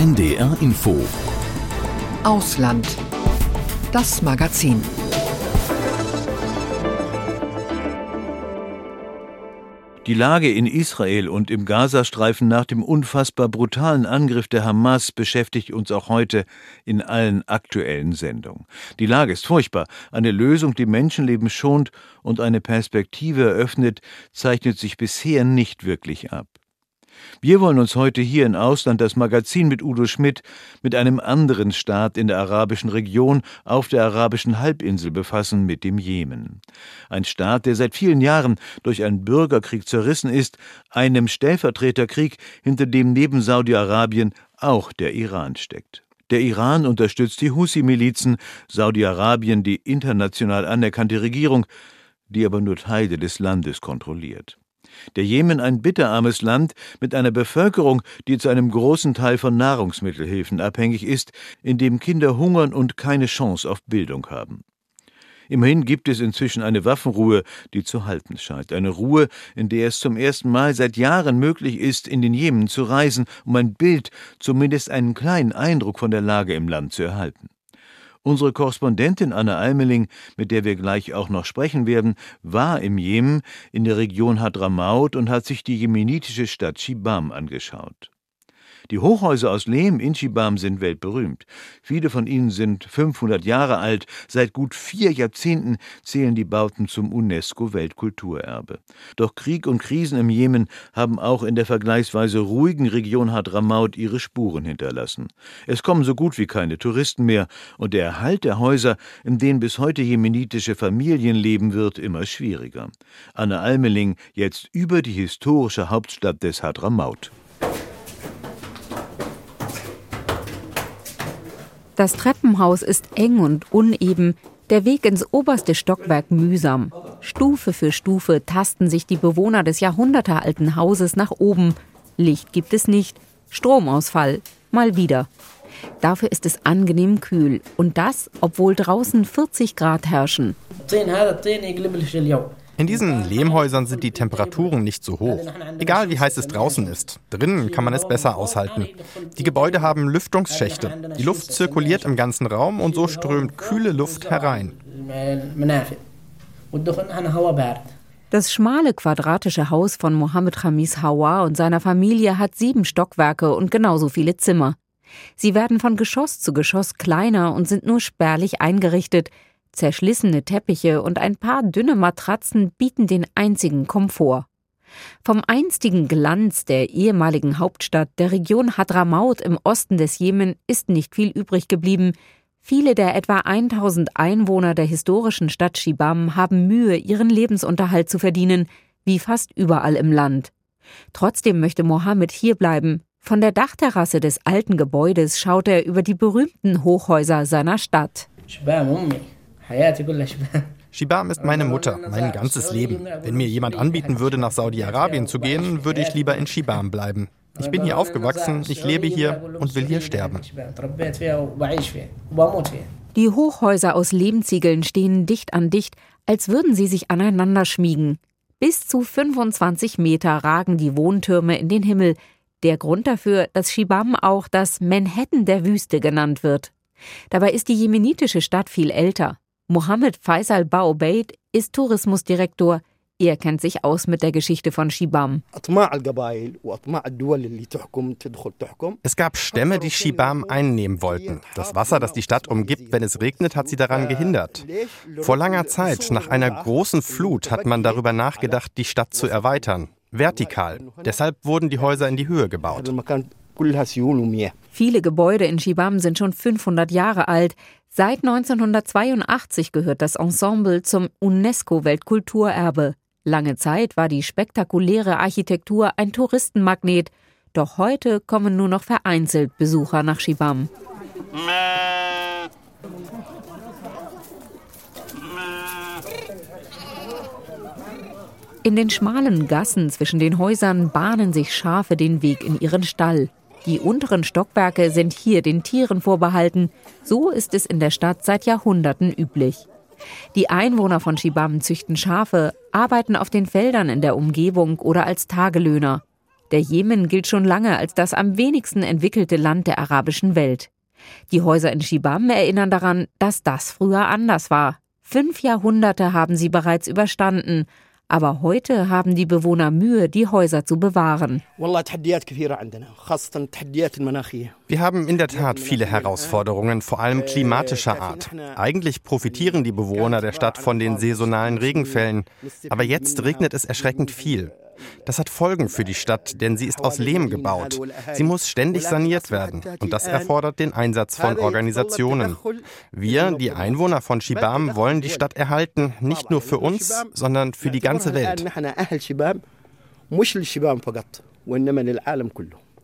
NDR Info Ausland. Das Magazin. Die Lage in Israel und im Gazastreifen nach dem unfassbar brutalen Angriff der Hamas beschäftigt uns auch heute in allen aktuellen Sendungen. Die Lage ist furchtbar. Eine Lösung, die Menschenleben schont und eine Perspektive eröffnet, zeichnet sich bisher nicht wirklich ab. Wir wollen uns heute hier in Ausland das Magazin mit Udo Schmidt mit einem anderen Staat in der arabischen Region auf der arabischen Halbinsel befassen, mit dem Jemen. Ein Staat, der seit vielen Jahren durch einen Bürgerkrieg zerrissen ist, einem Stellvertreterkrieg, hinter dem neben Saudi-Arabien auch der Iran steckt. Der Iran unterstützt die Husi-Milizen, Saudi-Arabien die international anerkannte Regierung, die aber nur Teile des Landes kontrolliert. Der Jemen ein bitterarmes Land mit einer Bevölkerung, die zu einem großen Teil von Nahrungsmittelhilfen abhängig ist, in dem Kinder hungern und keine Chance auf Bildung haben. Immerhin gibt es inzwischen eine Waffenruhe, die zu halten scheint. Eine Ruhe, in der es zum ersten Mal seit Jahren möglich ist, in den Jemen zu reisen, um ein Bild, zumindest einen kleinen Eindruck von der Lage im Land zu erhalten. Unsere Korrespondentin Anne Almeling, mit der wir gleich auch noch sprechen werden, war im Jemen in der Region Hadramaut und hat sich die jemenitische Stadt Shibam angeschaut. Die Hochhäuser aus Lehm in Schibam sind weltberühmt. Viele von ihnen sind 500 Jahre alt. Seit gut vier Jahrzehnten zählen die Bauten zum UNESCO-Weltkulturerbe. Doch Krieg und Krisen im Jemen haben auch in der vergleichsweise ruhigen Region Hadramaut ihre Spuren hinterlassen. Es kommen so gut wie keine Touristen mehr und der Erhalt der Häuser, in denen bis heute jemenitische Familien leben, wird immer schwieriger. Anne Almeling jetzt über die historische Hauptstadt des Hadramaut. Das Treppenhaus ist eng und uneben, der Weg ins oberste Stockwerk mühsam. Stufe für Stufe tasten sich die Bewohner des jahrhundertealten Hauses nach oben. Licht gibt es nicht, Stromausfall, mal wieder. Dafür ist es angenehm kühl und das, obwohl draußen 40 Grad herrschen. In diesen Lehmhäusern sind die Temperaturen nicht so hoch. Egal wie heiß es draußen ist, drinnen kann man es besser aushalten. Die Gebäude haben Lüftungsschächte. Die Luft zirkuliert im ganzen Raum und so strömt kühle Luft herein. Das schmale quadratische Haus von Mohammed Khamis Hawa und seiner Familie hat sieben Stockwerke und genauso viele Zimmer. Sie werden von Geschoss zu Geschoss kleiner und sind nur spärlich eingerichtet, Zerschlissene Teppiche und ein paar dünne Matratzen bieten den einzigen Komfort. Vom einstigen Glanz der ehemaligen Hauptstadt der Region Hadramaut im Osten des Jemen ist nicht viel übrig geblieben. Viele der etwa 1000 Einwohner der historischen Stadt Shibam haben Mühe, ihren Lebensunterhalt zu verdienen, wie fast überall im Land. Trotzdem möchte Mohammed hierbleiben. Von der Dachterrasse des alten Gebäudes schaut er über die berühmten Hochhäuser seiner Stadt. Shibam ist meine Mutter, mein ganzes Leben. Wenn mir jemand anbieten würde, nach Saudi-Arabien zu gehen, würde ich lieber in Shibam bleiben. Ich bin hier aufgewachsen, ich lebe hier und will hier sterben. Die Hochhäuser aus Lehmziegeln stehen dicht an dicht, als würden sie sich aneinander schmiegen. Bis zu 25 Meter ragen die Wohntürme in den Himmel. Der Grund dafür, dass Shibam auch das Manhattan der Wüste genannt wird. Dabei ist die jemenitische Stadt viel älter. Mohammed Faisal Baobeid ist Tourismusdirektor. Er kennt sich aus mit der Geschichte von Shibam. Es gab Stämme, die Shibam einnehmen wollten. Das Wasser, das die Stadt umgibt, wenn es regnet, hat sie daran gehindert. Vor langer Zeit, nach einer großen Flut, hat man darüber nachgedacht, die Stadt zu erweitern. Vertikal. Deshalb wurden die Häuser in die Höhe gebaut. Viele Gebäude in Shibam sind schon 500 Jahre alt. Seit 1982 gehört das Ensemble zum UNESCO-Weltkulturerbe. Lange Zeit war die spektakuläre Architektur ein Touristenmagnet, doch heute kommen nur noch vereinzelt Besucher nach Shibam. In den schmalen Gassen zwischen den Häusern bahnen sich Schafe den Weg in ihren Stall. Die unteren Stockwerke sind hier den Tieren vorbehalten. So ist es in der Stadt seit Jahrhunderten üblich. Die Einwohner von Shibam züchten Schafe, arbeiten auf den Feldern in der Umgebung oder als Tagelöhner. Der Jemen gilt schon lange als das am wenigsten entwickelte Land der arabischen Welt. Die Häuser in Shibam erinnern daran, dass das früher anders war. Fünf Jahrhunderte haben sie bereits überstanden. Aber heute haben die Bewohner Mühe, die Häuser zu bewahren. Wir haben in der Tat viele Herausforderungen, vor allem klimatischer Art. Eigentlich profitieren die Bewohner der Stadt von den saisonalen Regenfällen. Aber jetzt regnet es erschreckend viel. Das hat Folgen für die Stadt, denn sie ist aus Lehm gebaut. Sie muss ständig saniert werden und das erfordert den Einsatz von Organisationen. Wir, die Einwohner von Shibam, wollen die Stadt erhalten, nicht nur für uns, sondern für die ganze Welt.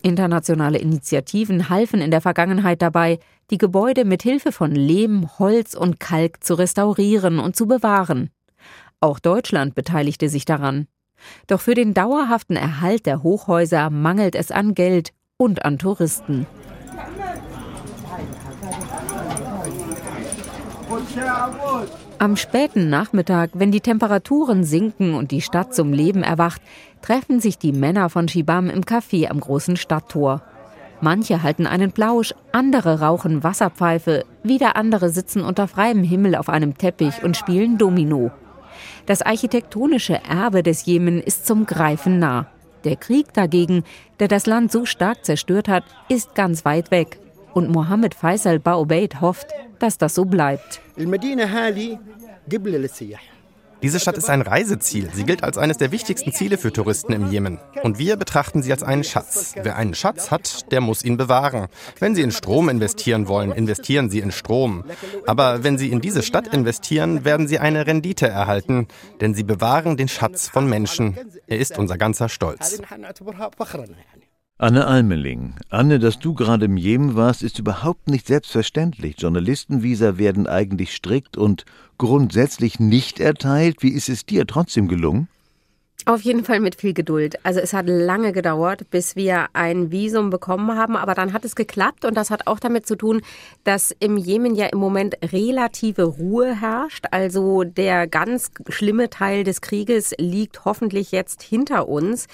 Internationale Initiativen halfen in der Vergangenheit dabei, die Gebäude mit Hilfe von Lehm, Holz und Kalk zu restaurieren und zu bewahren. Auch Deutschland beteiligte sich daran. Doch für den dauerhaften Erhalt der Hochhäuser mangelt es an Geld und an Touristen. Am späten Nachmittag, wenn die Temperaturen sinken und die Stadt zum Leben erwacht, treffen sich die Männer von Shibam im Café am großen Stadttor. Manche halten einen Plausch, andere rauchen Wasserpfeife, wieder andere sitzen unter freiem Himmel auf einem Teppich und spielen Domino. Das architektonische Erbe des Jemen ist zum Greifen nah. Der Krieg dagegen, der das Land so stark zerstört hat, ist ganz weit weg. Und Mohammed Faisal Baobeid hofft, dass das so bleibt. Diese Stadt ist ein Reiseziel. Sie gilt als eines der wichtigsten Ziele für Touristen im Jemen. Und wir betrachten sie als einen Schatz. Wer einen Schatz hat, der muss ihn bewahren. Wenn Sie in Strom investieren wollen, investieren Sie in Strom. Aber wenn Sie in diese Stadt investieren, werden Sie eine Rendite erhalten, denn Sie bewahren den Schatz von Menschen. Er ist unser ganzer Stolz. Anne Almeling. Anne, dass du gerade im Jemen warst, ist überhaupt nicht selbstverständlich. Journalistenvisa werden eigentlich strikt und grundsätzlich nicht erteilt. Wie ist es dir trotzdem gelungen? Auf jeden Fall mit viel Geduld. Also es hat lange gedauert, bis wir ein Visum bekommen haben, aber dann hat es geklappt und das hat auch damit zu tun, dass im Jemen ja im Moment relative Ruhe herrscht. Also der ganz schlimme Teil des Krieges liegt hoffentlich jetzt hinter uns.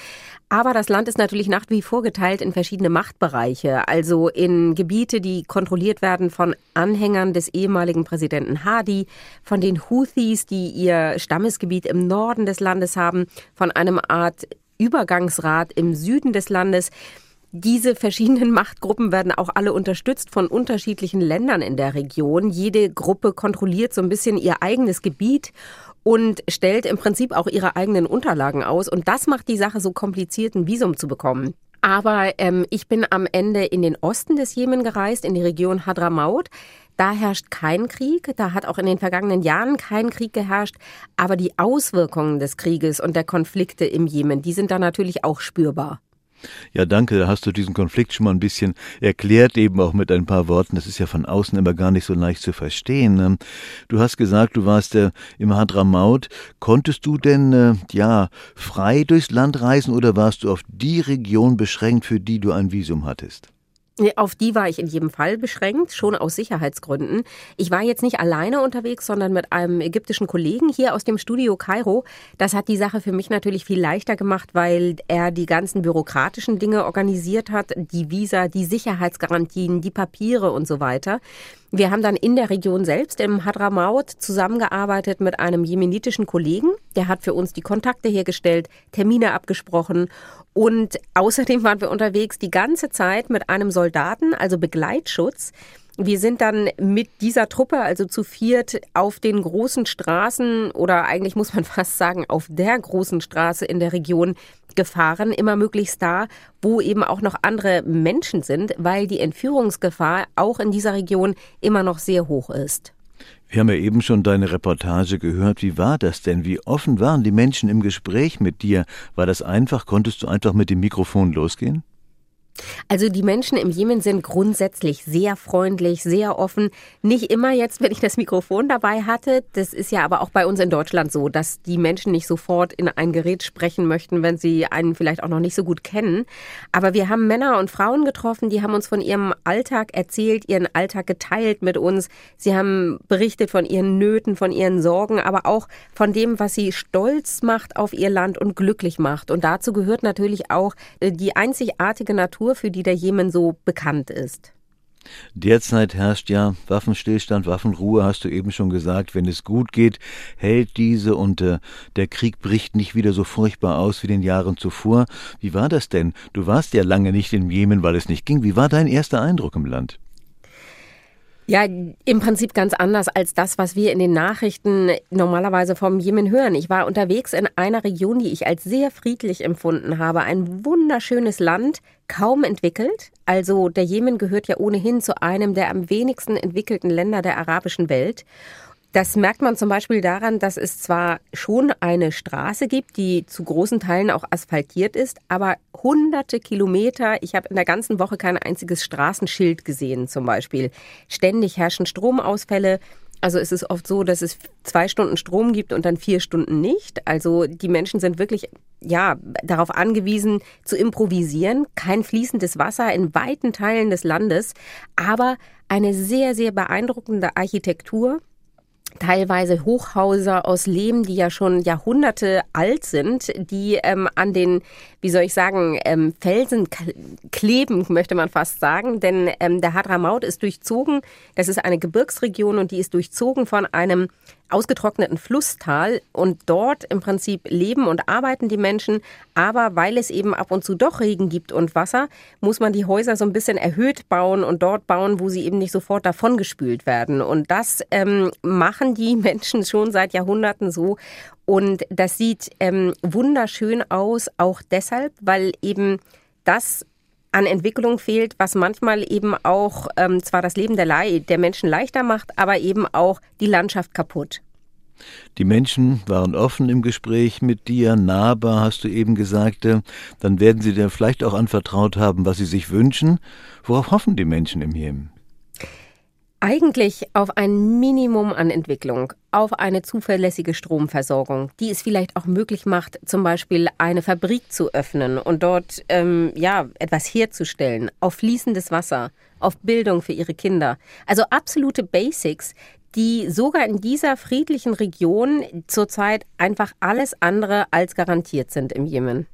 Aber das Land ist natürlich nach wie vor geteilt in verschiedene Machtbereiche, also in Gebiete, die kontrolliert werden von Anhängern des ehemaligen Präsidenten Hadi, von den Houthis, die ihr Stammesgebiet im Norden des Landes haben, von einem Art Übergangsrat im Süden des Landes. Diese verschiedenen Machtgruppen werden auch alle unterstützt von unterschiedlichen Ländern in der Region. Jede Gruppe kontrolliert so ein bisschen ihr eigenes Gebiet und stellt im Prinzip auch ihre eigenen Unterlagen aus. Und das macht die Sache so kompliziert, ein Visum zu bekommen. Aber ähm, ich bin am Ende in den Osten des Jemen gereist, in die Region Hadramaut. Da herrscht kein Krieg, da hat auch in den vergangenen Jahren kein Krieg geherrscht, aber die Auswirkungen des Krieges und der Konflikte im Jemen, die sind da natürlich auch spürbar. Ja, danke. Da hast du diesen Konflikt schon mal ein bisschen erklärt, eben auch mit ein paar Worten. Das ist ja von außen immer gar nicht so leicht zu verstehen. Ähm, du hast gesagt, du warst äh, im Hadramaut. Konntest du denn, äh, ja, frei durchs Land reisen oder warst du auf die Region beschränkt, für die du ein Visum hattest? Auf die war ich in jedem Fall beschränkt, schon aus Sicherheitsgründen. Ich war jetzt nicht alleine unterwegs, sondern mit einem ägyptischen Kollegen hier aus dem Studio Kairo. Das hat die Sache für mich natürlich viel leichter gemacht, weil er die ganzen bürokratischen Dinge organisiert hat, die Visa, die Sicherheitsgarantien, die Papiere und so weiter. Wir haben dann in der Region selbst im Hadramaut zusammengearbeitet mit einem jemenitischen Kollegen. Der hat für uns die Kontakte hergestellt, Termine abgesprochen und außerdem waren wir unterwegs die ganze Zeit mit einem Soldaten, also Begleitschutz. Wir sind dann mit dieser Truppe, also zu viert, auf den großen Straßen oder eigentlich muss man fast sagen, auf der großen Straße in der Region gefahren, immer möglichst da, wo eben auch noch andere Menschen sind, weil die Entführungsgefahr auch in dieser Region immer noch sehr hoch ist. Wir haben ja eben schon deine Reportage gehört. Wie war das denn? Wie offen waren die Menschen im Gespräch mit dir? War das einfach? Konntest du einfach mit dem Mikrofon losgehen? Also die Menschen im Jemen sind grundsätzlich sehr freundlich, sehr offen. Nicht immer jetzt, wenn ich das Mikrofon dabei hatte. Das ist ja aber auch bei uns in Deutschland so, dass die Menschen nicht sofort in ein Gerät sprechen möchten, wenn sie einen vielleicht auch noch nicht so gut kennen. Aber wir haben Männer und Frauen getroffen, die haben uns von ihrem Alltag erzählt, ihren Alltag geteilt mit uns. Sie haben berichtet von ihren Nöten, von ihren Sorgen, aber auch von dem, was sie stolz macht auf ihr Land und glücklich macht. Und dazu gehört natürlich auch äh, die einzigartige Natur Kultur, für die der Jemen so bekannt ist? Derzeit herrscht ja Waffenstillstand, Waffenruhe, hast du eben schon gesagt. Wenn es gut geht, hält diese und äh, der Krieg bricht nicht wieder so furchtbar aus wie den Jahren zuvor. Wie war das denn? Du warst ja lange nicht im Jemen, weil es nicht ging. Wie war dein erster Eindruck im Land? Ja, im Prinzip ganz anders als das, was wir in den Nachrichten normalerweise vom Jemen hören. Ich war unterwegs in einer Region, die ich als sehr friedlich empfunden habe. Ein wunderschönes Land, kaum entwickelt. Also der Jemen gehört ja ohnehin zu einem der am wenigsten entwickelten Länder der arabischen Welt. Das merkt man zum Beispiel daran, dass es zwar schon eine Straße gibt, die zu großen Teilen auch asphaltiert ist, aber hunderte Kilometer, ich habe in der ganzen Woche kein einziges Straßenschild gesehen zum Beispiel. Ständig herrschen Stromausfälle. Also es ist oft so, dass es zwei Stunden Strom gibt und dann vier Stunden nicht. Also die Menschen sind wirklich ja darauf angewiesen zu improvisieren. Kein fließendes Wasser in weiten Teilen des Landes, aber eine sehr sehr beeindruckende Architektur teilweise Hochhäuser aus Lehm, die ja schon Jahrhunderte alt sind, die ähm, an den, wie soll ich sagen, ähm, Felsen kleben, möchte man fast sagen. Denn ähm, der Hadramaut ist durchzogen, das ist eine Gebirgsregion und die ist durchzogen von einem ausgetrockneten Flusstal und dort im Prinzip leben und arbeiten die Menschen. Aber weil es eben ab und zu doch Regen gibt und Wasser, muss man die Häuser so ein bisschen erhöht bauen und dort bauen, wo sie eben nicht sofort davongespült werden. Und das ähm, machen die Menschen schon seit Jahrhunderten so. Und das sieht ähm, wunderschön aus, auch deshalb, weil eben das an Entwicklung fehlt, was manchmal eben auch ähm, zwar das Leben der, Le der Menschen leichter macht, aber eben auch die Landschaft kaputt. Die Menschen waren offen im Gespräch mit dir, nahbar, hast du eben gesagt. Äh, dann werden sie dir vielleicht auch anvertraut haben, was sie sich wünschen. Worauf hoffen die Menschen im Jemen? Eigentlich auf ein Minimum an Entwicklung, auf eine zuverlässige Stromversorgung, die es vielleicht auch möglich macht, zum Beispiel eine Fabrik zu öffnen und dort ähm, ja etwas herzustellen, auf fließendes Wasser, auf Bildung für ihre Kinder. Also absolute Basics, die sogar in dieser friedlichen Region zurzeit einfach alles andere als garantiert sind im Jemen.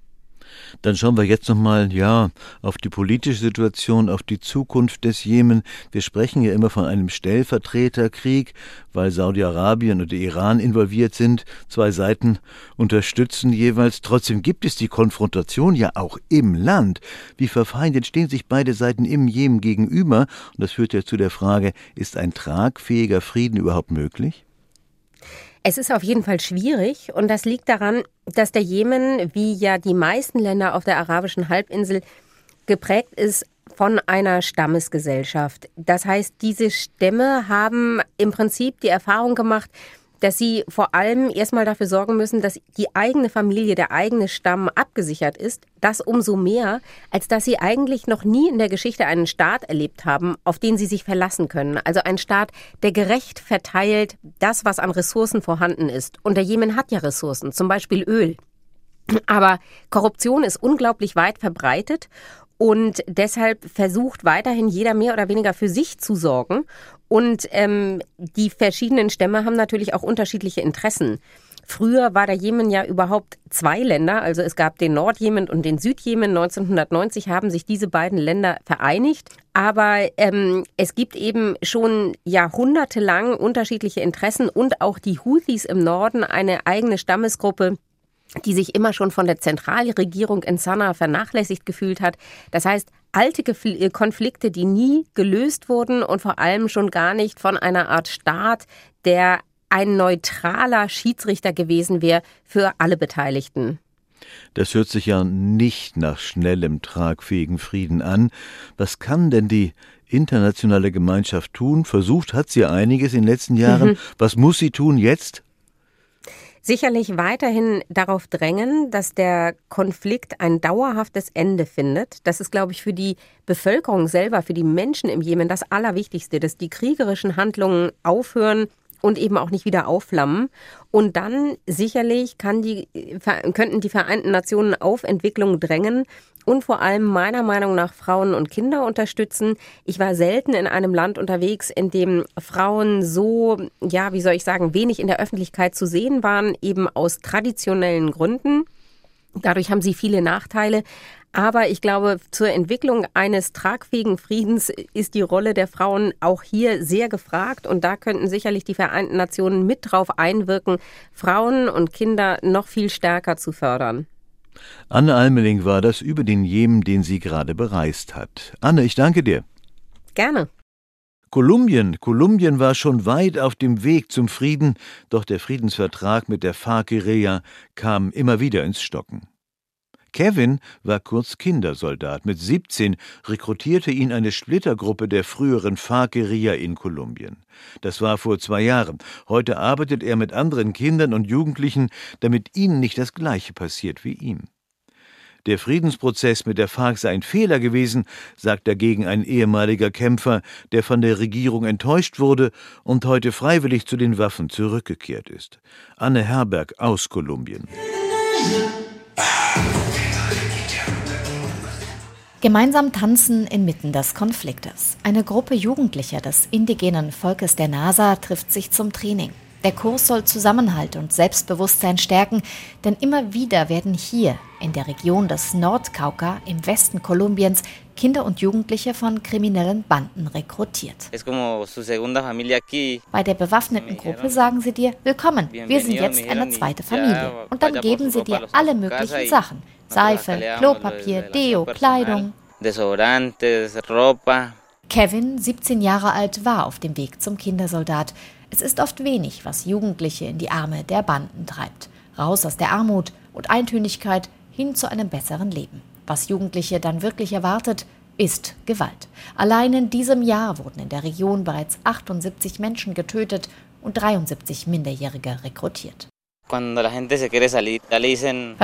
Dann schauen wir jetzt nochmal, ja, auf die politische Situation, auf die Zukunft des Jemen. Wir sprechen ja immer von einem Stellvertreterkrieg, weil Saudi-Arabien und der Iran involviert sind. Zwei Seiten unterstützen jeweils. Trotzdem gibt es die Konfrontation ja auch im Land. Wie verfeindet stehen sich beide Seiten im Jemen gegenüber? Und das führt ja zu der Frage, ist ein tragfähiger Frieden überhaupt möglich? Es ist auf jeden Fall schwierig und das liegt daran, dass der Jemen, wie ja die meisten Länder auf der arabischen Halbinsel, geprägt ist von einer Stammesgesellschaft. Das heißt, diese Stämme haben im Prinzip die Erfahrung gemacht, dass sie vor allem erstmal dafür sorgen müssen, dass die eigene Familie, der eigene Stamm abgesichert ist. Das umso mehr, als dass sie eigentlich noch nie in der Geschichte einen Staat erlebt haben, auf den sie sich verlassen können. Also ein Staat, der gerecht verteilt das, was an Ressourcen vorhanden ist. Und der Jemen hat ja Ressourcen, zum Beispiel Öl. Aber Korruption ist unglaublich weit verbreitet und deshalb versucht weiterhin jeder mehr oder weniger für sich zu sorgen. Und ähm, die verschiedenen Stämme haben natürlich auch unterschiedliche Interessen. Früher war der Jemen ja überhaupt zwei Länder, also es gab den Nordjemen und den Südjemen. 1990 haben sich diese beiden Länder vereinigt. Aber ähm, es gibt eben schon jahrhundertelang unterschiedliche Interessen und auch die Houthis im Norden, eine eigene Stammesgruppe, die sich immer schon von der Zentralregierung in Sanaa vernachlässigt gefühlt hat. Das heißt, alte äh, Konflikte, die nie gelöst wurden und vor allem schon gar nicht von einer Art Staat, der ein neutraler Schiedsrichter gewesen wäre für alle Beteiligten. Das hört sich ja nicht nach schnellem, tragfähigen Frieden an. Was kann denn die internationale Gemeinschaft tun? Versucht hat sie einiges in den letzten Jahren. Mhm. Was muss sie tun jetzt? Sicherlich weiterhin darauf drängen, dass der Konflikt ein dauerhaftes Ende findet. Das ist, glaube ich, für die Bevölkerung selber, für die Menschen im Jemen das Allerwichtigste, dass die kriegerischen Handlungen aufhören und eben auch nicht wieder aufflammen. Und dann sicherlich die, könnten die Vereinten Nationen auf Entwicklung drängen, und vor allem meiner Meinung nach Frauen und Kinder unterstützen. Ich war selten in einem Land unterwegs, in dem Frauen so, ja, wie soll ich sagen, wenig in der Öffentlichkeit zu sehen waren, eben aus traditionellen Gründen. Dadurch haben sie viele Nachteile. Aber ich glaube, zur Entwicklung eines tragfähigen Friedens ist die Rolle der Frauen auch hier sehr gefragt. Und da könnten sicherlich die Vereinten Nationen mit drauf einwirken, Frauen und Kinder noch viel stärker zu fördern. Anne Almeling war das über den Jemen, den sie gerade bereist hat. Anne, ich danke dir. Gerne. Kolumbien, Kolumbien war schon weit auf dem Weg zum Frieden, doch der Friedensvertrag mit der FARC-Guerilla kam immer wieder ins Stocken. Kevin war kurz Kindersoldat. Mit 17 rekrutierte ihn eine Splittergruppe der früheren FARC-Guerilla in Kolumbien. Das war vor zwei Jahren. Heute arbeitet er mit anderen Kindern und Jugendlichen, damit ihnen nicht das Gleiche passiert wie ihm. Der Friedensprozess mit der FARC sei ein Fehler gewesen, sagt dagegen ein ehemaliger Kämpfer, der von der Regierung enttäuscht wurde und heute freiwillig zu den Waffen zurückgekehrt ist. Anne Herberg aus Kolumbien. Gemeinsam tanzen inmitten des Konfliktes. Eine Gruppe Jugendlicher des indigenen Volkes der NASA trifft sich zum Training. Der Kurs soll Zusammenhalt und Selbstbewusstsein stärken, denn immer wieder werden hier in der Region des Nordkauka im Westen Kolumbiens Kinder und Jugendliche von kriminellen Banden rekrutiert. Bei der bewaffneten Gruppe sagen sie dir, willkommen, wir sind jetzt eine zweite Familie. Und dann geben sie dir alle möglichen Sachen. Seife, Klopapier, Deo, Kleidung. Kevin, 17 Jahre alt, war auf dem Weg zum Kindersoldat. Es ist oft wenig, was Jugendliche in die Arme der Banden treibt. Raus aus der Armut und Eintönigkeit hin zu einem besseren Leben. Was Jugendliche dann wirklich erwartet, ist Gewalt. Allein in diesem Jahr wurden in der Region bereits 78 Menschen getötet und 73 Minderjährige rekrutiert. Wenn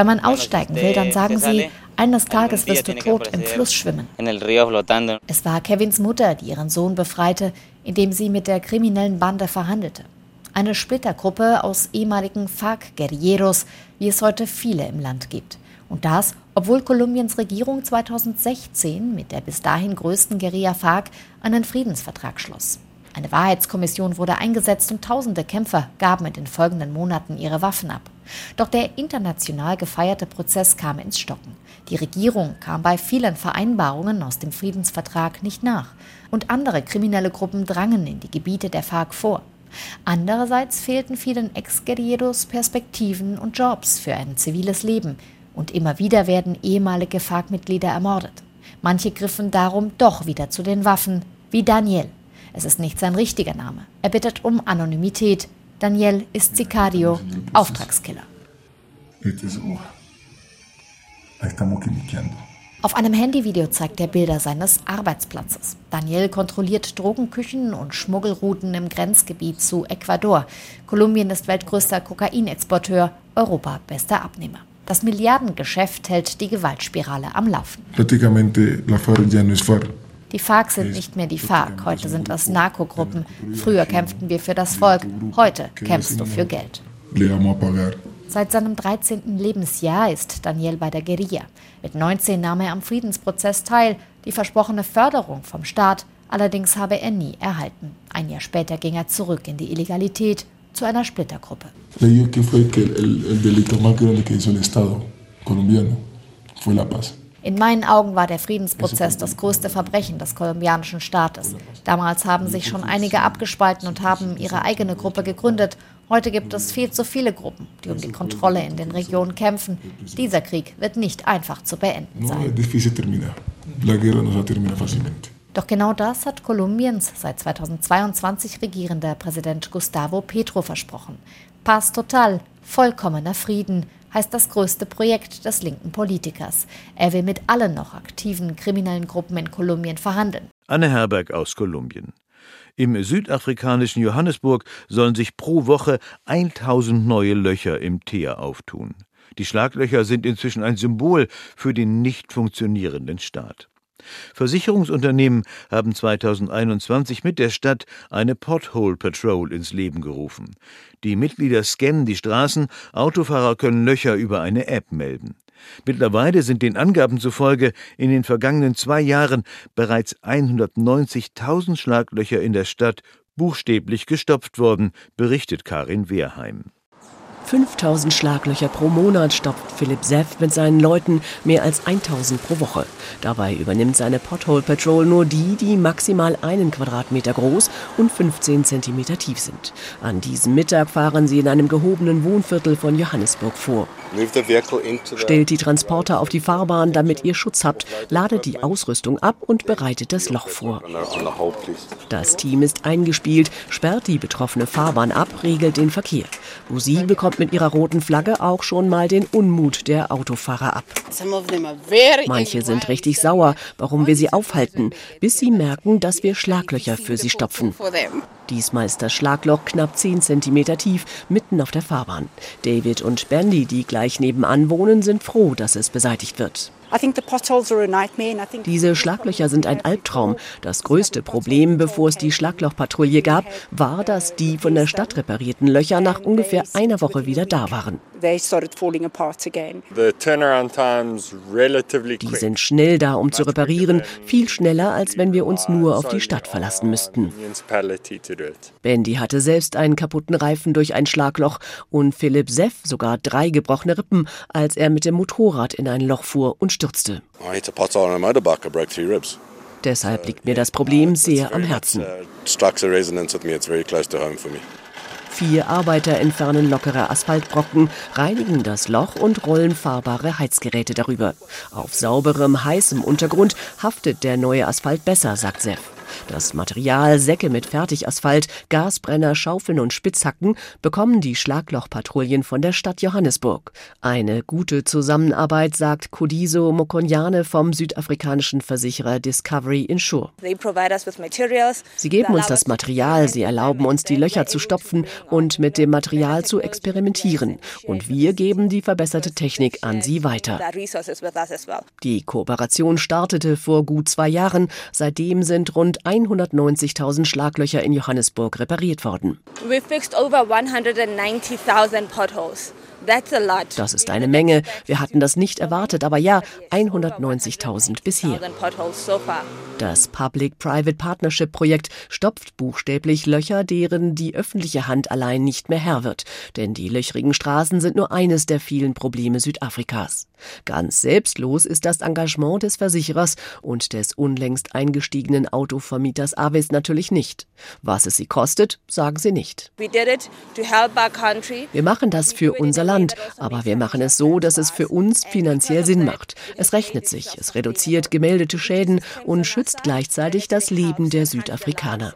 man aussteigen will, dann sagen sie, eines Tages wirst du tot im Fluss schwimmen. Es war Kevins Mutter, die ihren Sohn befreite, indem sie mit der kriminellen Bande verhandelte. Eine Splittergruppe aus ehemaligen FARC-Guerilleros, wie es heute viele im Land gibt. Und das, obwohl Kolumbiens Regierung 2016 mit der bis dahin größten Guerilla FARC einen Friedensvertrag schloss. Eine Wahrheitskommission wurde eingesetzt und tausende Kämpfer gaben in den folgenden Monaten ihre Waffen ab. Doch der international gefeierte Prozess kam ins Stocken. Die Regierung kam bei vielen Vereinbarungen aus dem Friedensvertrag nicht nach und andere kriminelle Gruppen drangen in die Gebiete der FARC vor. Andererseits fehlten vielen Ex-Guerilleros Perspektiven und Jobs für ein ziviles Leben und immer wieder werden ehemalige FARC-Mitglieder ermordet. Manche griffen darum doch wieder zu den Waffen, wie Daniel. Es ist nicht sein richtiger Name. Er bittet um Anonymität. Daniel ist Sicario, Auftragskiller. Auf einem Handyvideo zeigt er Bilder seines Arbeitsplatzes. Daniel kontrolliert Drogenküchen und Schmuggelrouten im Grenzgebiet zu Ecuador. Kolumbien ist weltgrößter Kokainexporteur, Europa bester Abnehmer. Das Milliardengeschäft hält die Gewaltspirale am Laufen. Die FARC sind nicht mehr die FARC. Heute sind es Narkogruppen. Früher kämpften wir für das Volk. Heute kämpfst du für Geld. Seit seinem 13. Lebensjahr ist Daniel bei der Guerilla. Mit 19 nahm er am Friedensprozess teil. Die versprochene Förderung vom Staat allerdings habe er nie erhalten. Ein Jahr später ging er zurück in die Illegalität zu einer Splittergruppe. In meinen Augen war der Friedensprozess das größte Verbrechen des kolumbianischen Staates. Damals haben sich schon einige abgespalten und haben ihre eigene Gruppe gegründet. Heute gibt es viel zu viele Gruppen, die um die Kontrolle in den Regionen kämpfen. Dieser Krieg wird nicht einfach zu beenden sein. Doch genau das hat Kolumbiens seit 2022 regierender Präsident Gustavo Petro versprochen. Paz total, vollkommener Frieden, heißt das größte Projekt des linken Politikers. Er will mit allen noch aktiven kriminellen Gruppen in Kolumbien verhandeln. Anne Herberg aus Kolumbien. Im südafrikanischen Johannesburg sollen sich pro Woche 1000 neue Löcher im Teer auftun. Die Schlaglöcher sind inzwischen ein Symbol für den nicht funktionierenden Staat. Versicherungsunternehmen haben 2021 mit der Stadt eine Pothole Patrol ins Leben gerufen. Die Mitglieder scannen die Straßen, Autofahrer können Löcher über eine App melden. Mittlerweile sind den Angaben zufolge in den vergangenen zwei Jahren bereits 190.000 Schlaglöcher in der Stadt buchstäblich gestopft worden, berichtet Karin Wehrheim. 5000 Schlaglöcher pro Monat stopft Philipp Seff mit seinen Leuten mehr als 1000 pro Woche. Dabei übernimmt seine Pothole Patrol nur die, die maximal einen Quadratmeter groß und 15 Zentimeter tief sind. An diesem Mittag fahren sie in einem gehobenen Wohnviertel von Johannesburg vor. Stellt die Transporter auf die Fahrbahn, damit ihr Schutz habt, ladet die Ausrüstung ab und bereitet das Loch vor. Das Team ist eingespielt, sperrt die betroffene Fahrbahn ab, regelt den Verkehr. Lucy bekommt mit ihrer roten Flagge auch schon mal den Unmut der Autofahrer ab. Manche sind richtig sauer, warum wir sie aufhalten, bis sie merken, dass wir Schlaglöcher für sie stopfen. Diesmal ist das Schlagloch knapp 10 cm tief, mitten auf der Fahrbahn. David und Bandy, die gleich nebenan wohnen, sind froh, dass es beseitigt wird. Diese Schlaglöcher sind ein Albtraum. Das größte Problem, bevor es die Schlaglochpatrouille gab, war, dass die von der Stadt reparierten Löcher nach ungefähr einer Woche wieder da waren. Die sind schnell da, um zu reparieren, viel schneller, als wenn wir uns nur auf die Stadt verlassen müssten. Bandy hatte selbst einen kaputten Reifen durch ein Schlagloch und Philipp Seff sogar drei gebrochene Rippen, als er mit dem Motorrad in ein Loch fuhr und stürzte. Deshalb liegt mir das Problem sehr am Herzen. Vier Arbeiter entfernen lockere Asphaltbrocken, reinigen das Loch und rollen fahrbare Heizgeräte darüber. Auf sauberem, heißem Untergrund haftet der neue Asphalt besser, sagt Seff. Das Material, Säcke mit Fertigasphalt, Gasbrenner, Schaufeln und Spitzhacken bekommen die Schlaglochpatrouillen von der Stadt Johannesburg. Eine gute Zusammenarbeit, sagt Kodiso Mokonyane vom südafrikanischen Versicherer Discovery Insure. Sie geben uns das Material, sie erlauben uns, die Löcher zu stopfen und mit dem Material zu experimentieren. Und wir geben die verbesserte Technik an sie weiter. Die Kooperation startete vor gut zwei Jahren. Seitdem sind rund 190.000 Schlaglöcher in Johannesburg repariert worden. We fixed over 190.000 potholes. Das ist eine Menge. Wir hatten das nicht erwartet, aber ja, 190.000 bisher. Das Public-Private Partnership-Projekt stopft buchstäblich Löcher, deren die öffentliche Hand allein nicht mehr Herr wird. Denn die löchrigen Straßen sind nur eines der vielen Probleme Südafrikas. Ganz selbstlos ist das Engagement des Versicherers und des unlängst eingestiegenen Autovermieters Avis natürlich nicht. Was es sie kostet, sagen sie nicht. Wir machen das für unser Land. Land, aber wir machen es so, dass es für uns finanziell Sinn macht. Es rechnet sich, es reduziert gemeldete Schäden und schützt gleichzeitig das Leben der Südafrikaner.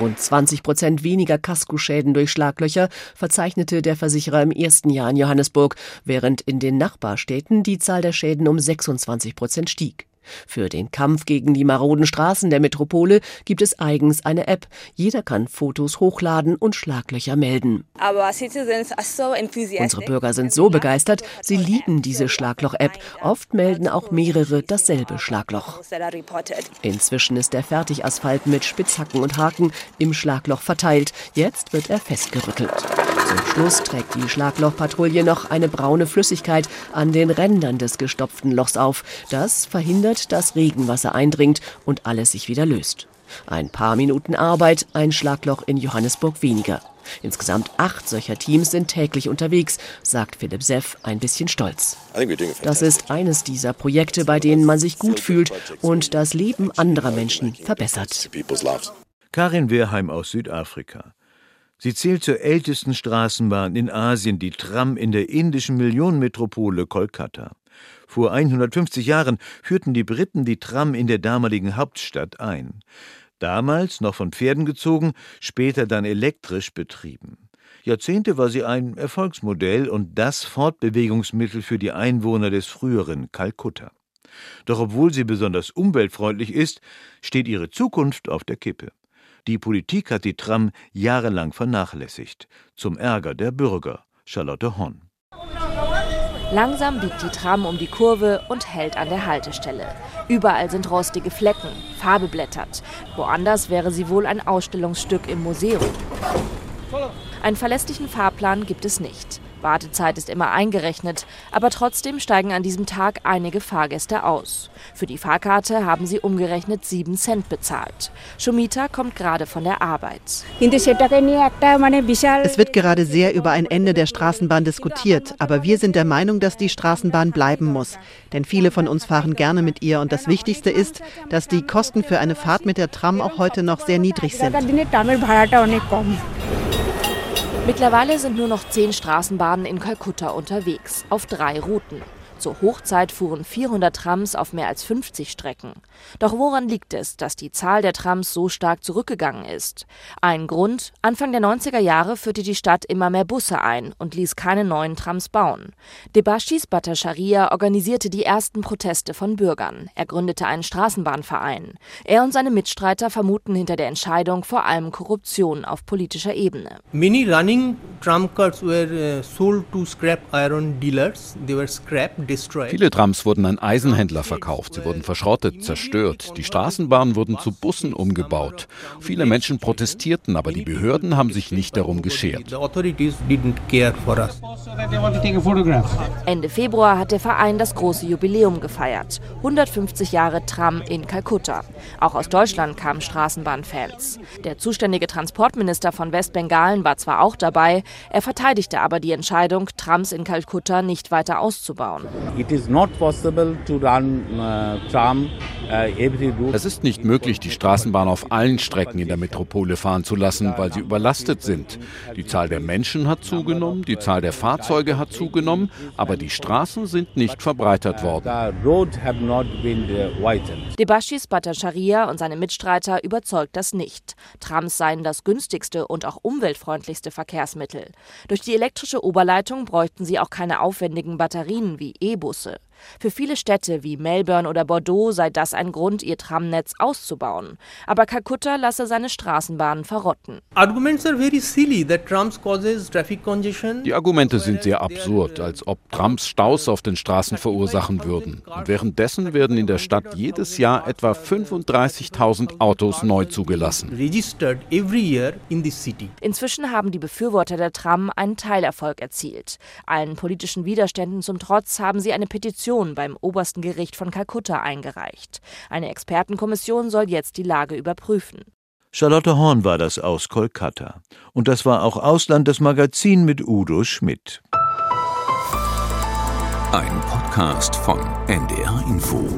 Rund 20 Prozent weniger Kaskoschäden durch Schlaglöcher verzeichnete der Versicherer im ersten Jahr in Johannesburg, während in den Nachbarstädten die Zahl der Schäden um 26 Prozent stieg. Für den Kampf gegen die maroden Straßen der Metropole gibt es eigens eine App. Jeder kann Fotos hochladen und Schlaglöcher melden. Unsere Bürger sind so begeistert, sie lieben diese Schlagloch-App. Oft melden auch mehrere dasselbe Schlagloch. Inzwischen ist der Fertigasphalt mit Spitzhacken und Haken im Schlagloch verteilt. Jetzt wird er festgerüttelt. Zum Schluss trägt die Schlaglochpatrouille noch eine braune Flüssigkeit an den Rändern des gestopften Lochs auf. Das verhindert, dass Regenwasser eindringt und alles sich wieder löst. Ein paar Minuten Arbeit, ein Schlagloch in Johannesburg weniger. Insgesamt acht solcher Teams sind täglich unterwegs, sagt Philipp Seff ein bisschen stolz. Das ist eines dieser Projekte, bei denen man sich gut fühlt und das Leben anderer Menschen verbessert. Karin Wehrheim aus Südafrika. Sie zählt zur ältesten Straßenbahn in Asien, die Tram in der indischen Millionenmetropole Kolkata. Vor 150 Jahren führten die Briten die Tram in der damaligen Hauptstadt ein. Damals noch von Pferden gezogen, später dann elektrisch betrieben. Jahrzehnte war sie ein Erfolgsmodell und das Fortbewegungsmittel für die Einwohner des früheren Kalkutta. Doch obwohl sie besonders umweltfreundlich ist, steht ihre Zukunft auf der Kippe. Die Politik hat die Tram jahrelang vernachlässigt, zum Ärger der Bürger. Charlotte Horn. Langsam biegt die Tram um die Kurve und hält an der Haltestelle. Überall sind rostige Flecken, Farbe blättert. Woanders wäre sie wohl ein Ausstellungsstück im Museum. Einen verlässlichen Fahrplan gibt es nicht. Wartezeit ist immer eingerechnet, aber trotzdem steigen an diesem Tag einige Fahrgäste aus. Für die Fahrkarte haben sie umgerechnet 7 Cent bezahlt. Shumita kommt gerade von der Arbeit. Es wird gerade sehr über ein Ende der Straßenbahn diskutiert, aber wir sind der Meinung, dass die Straßenbahn bleiben muss. Denn viele von uns fahren gerne mit ihr und das Wichtigste ist, dass die Kosten für eine Fahrt mit der Tram auch heute noch sehr niedrig sind. Mittlerweile sind nur noch zehn Straßenbahnen in Kalkutta unterwegs, auf drei Routen. Zur Hochzeit fuhren 400 Trams auf mehr als 50 Strecken. Doch woran liegt es, dass die Zahl der Trams so stark zurückgegangen ist? Ein Grund, Anfang der 90er Jahre führte die Stadt immer mehr Busse ein und ließ keine neuen Trams bauen. Debashis Bhattacharya organisierte die ersten Proteste von Bürgern. Er gründete einen Straßenbahnverein. Er und seine Mitstreiter vermuten hinter der Entscheidung vor allem Korruption auf politischer Ebene. Many running tram cars were uh, sold to scrap iron dealers. They were scrapped Viele Trams wurden an Eisenhändler verkauft, sie wurden verschrottet, zerstört. Die Straßenbahnen wurden zu Bussen umgebaut. Viele Menschen protestierten, aber die Behörden haben sich nicht darum geschert. Ende Februar hat der Verein das große Jubiläum gefeiert. 150 Jahre Tram in Kalkutta. Auch aus Deutschland kamen Straßenbahnfans. Der zuständige Transportminister von Westbengalen war zwar auch dabei, er verteidigte aber die Entscheidung, Trams in Kalkutta nicht weiter auszubauen. Es ist nicht möglich, die Straßenbahn auf allen Strecken in der Metropole fahren zu lassen, weil sie überlastet sind. Die Zahl der Menschen hat zugenommen, die Zahl der Fahrzeuge hat zugenommen, aber die Straßen sind nicht verbreitert worden. Debashis Bhattacharya und seine Mitstreiter überzeugt das nicht. Trams seien das günstigste und auch umweltfreundlichste Verkehrsmittel. Durch die elektrische Oberleitung bräuchten sie auch keine aufwendigen Batterien wie троллейбусы. Für viele Städte wie Melbourne oder Bordeaux sei das ein Grund, ihr Tramnetz auszubauen. Aber Kalkutta lasse seine Straßenbahnen verrotten. Die Argumente sind sehr absurd, als ob Trams Staus auf den Straßen verursachen würden. Und währenddessen werden in der Stadt jedes Jahr etwa 35.000 Autos neu zugelassen. Inzwischen haben die Befürworter der Tram einen Teilerfolg erzielt. Allen politischen Widerständen zum Trotz haben sie eine Petition Petition beim obersten Gericht von Kalkutta eingereicht. Eine Expertenkommission soll jetzt die Lage überprüfen. Charlotte Horn war das aus Kolkata. Und das war auch Ausland das Magazin mit Udo Schmidt. Ein Podcast von NDR Info.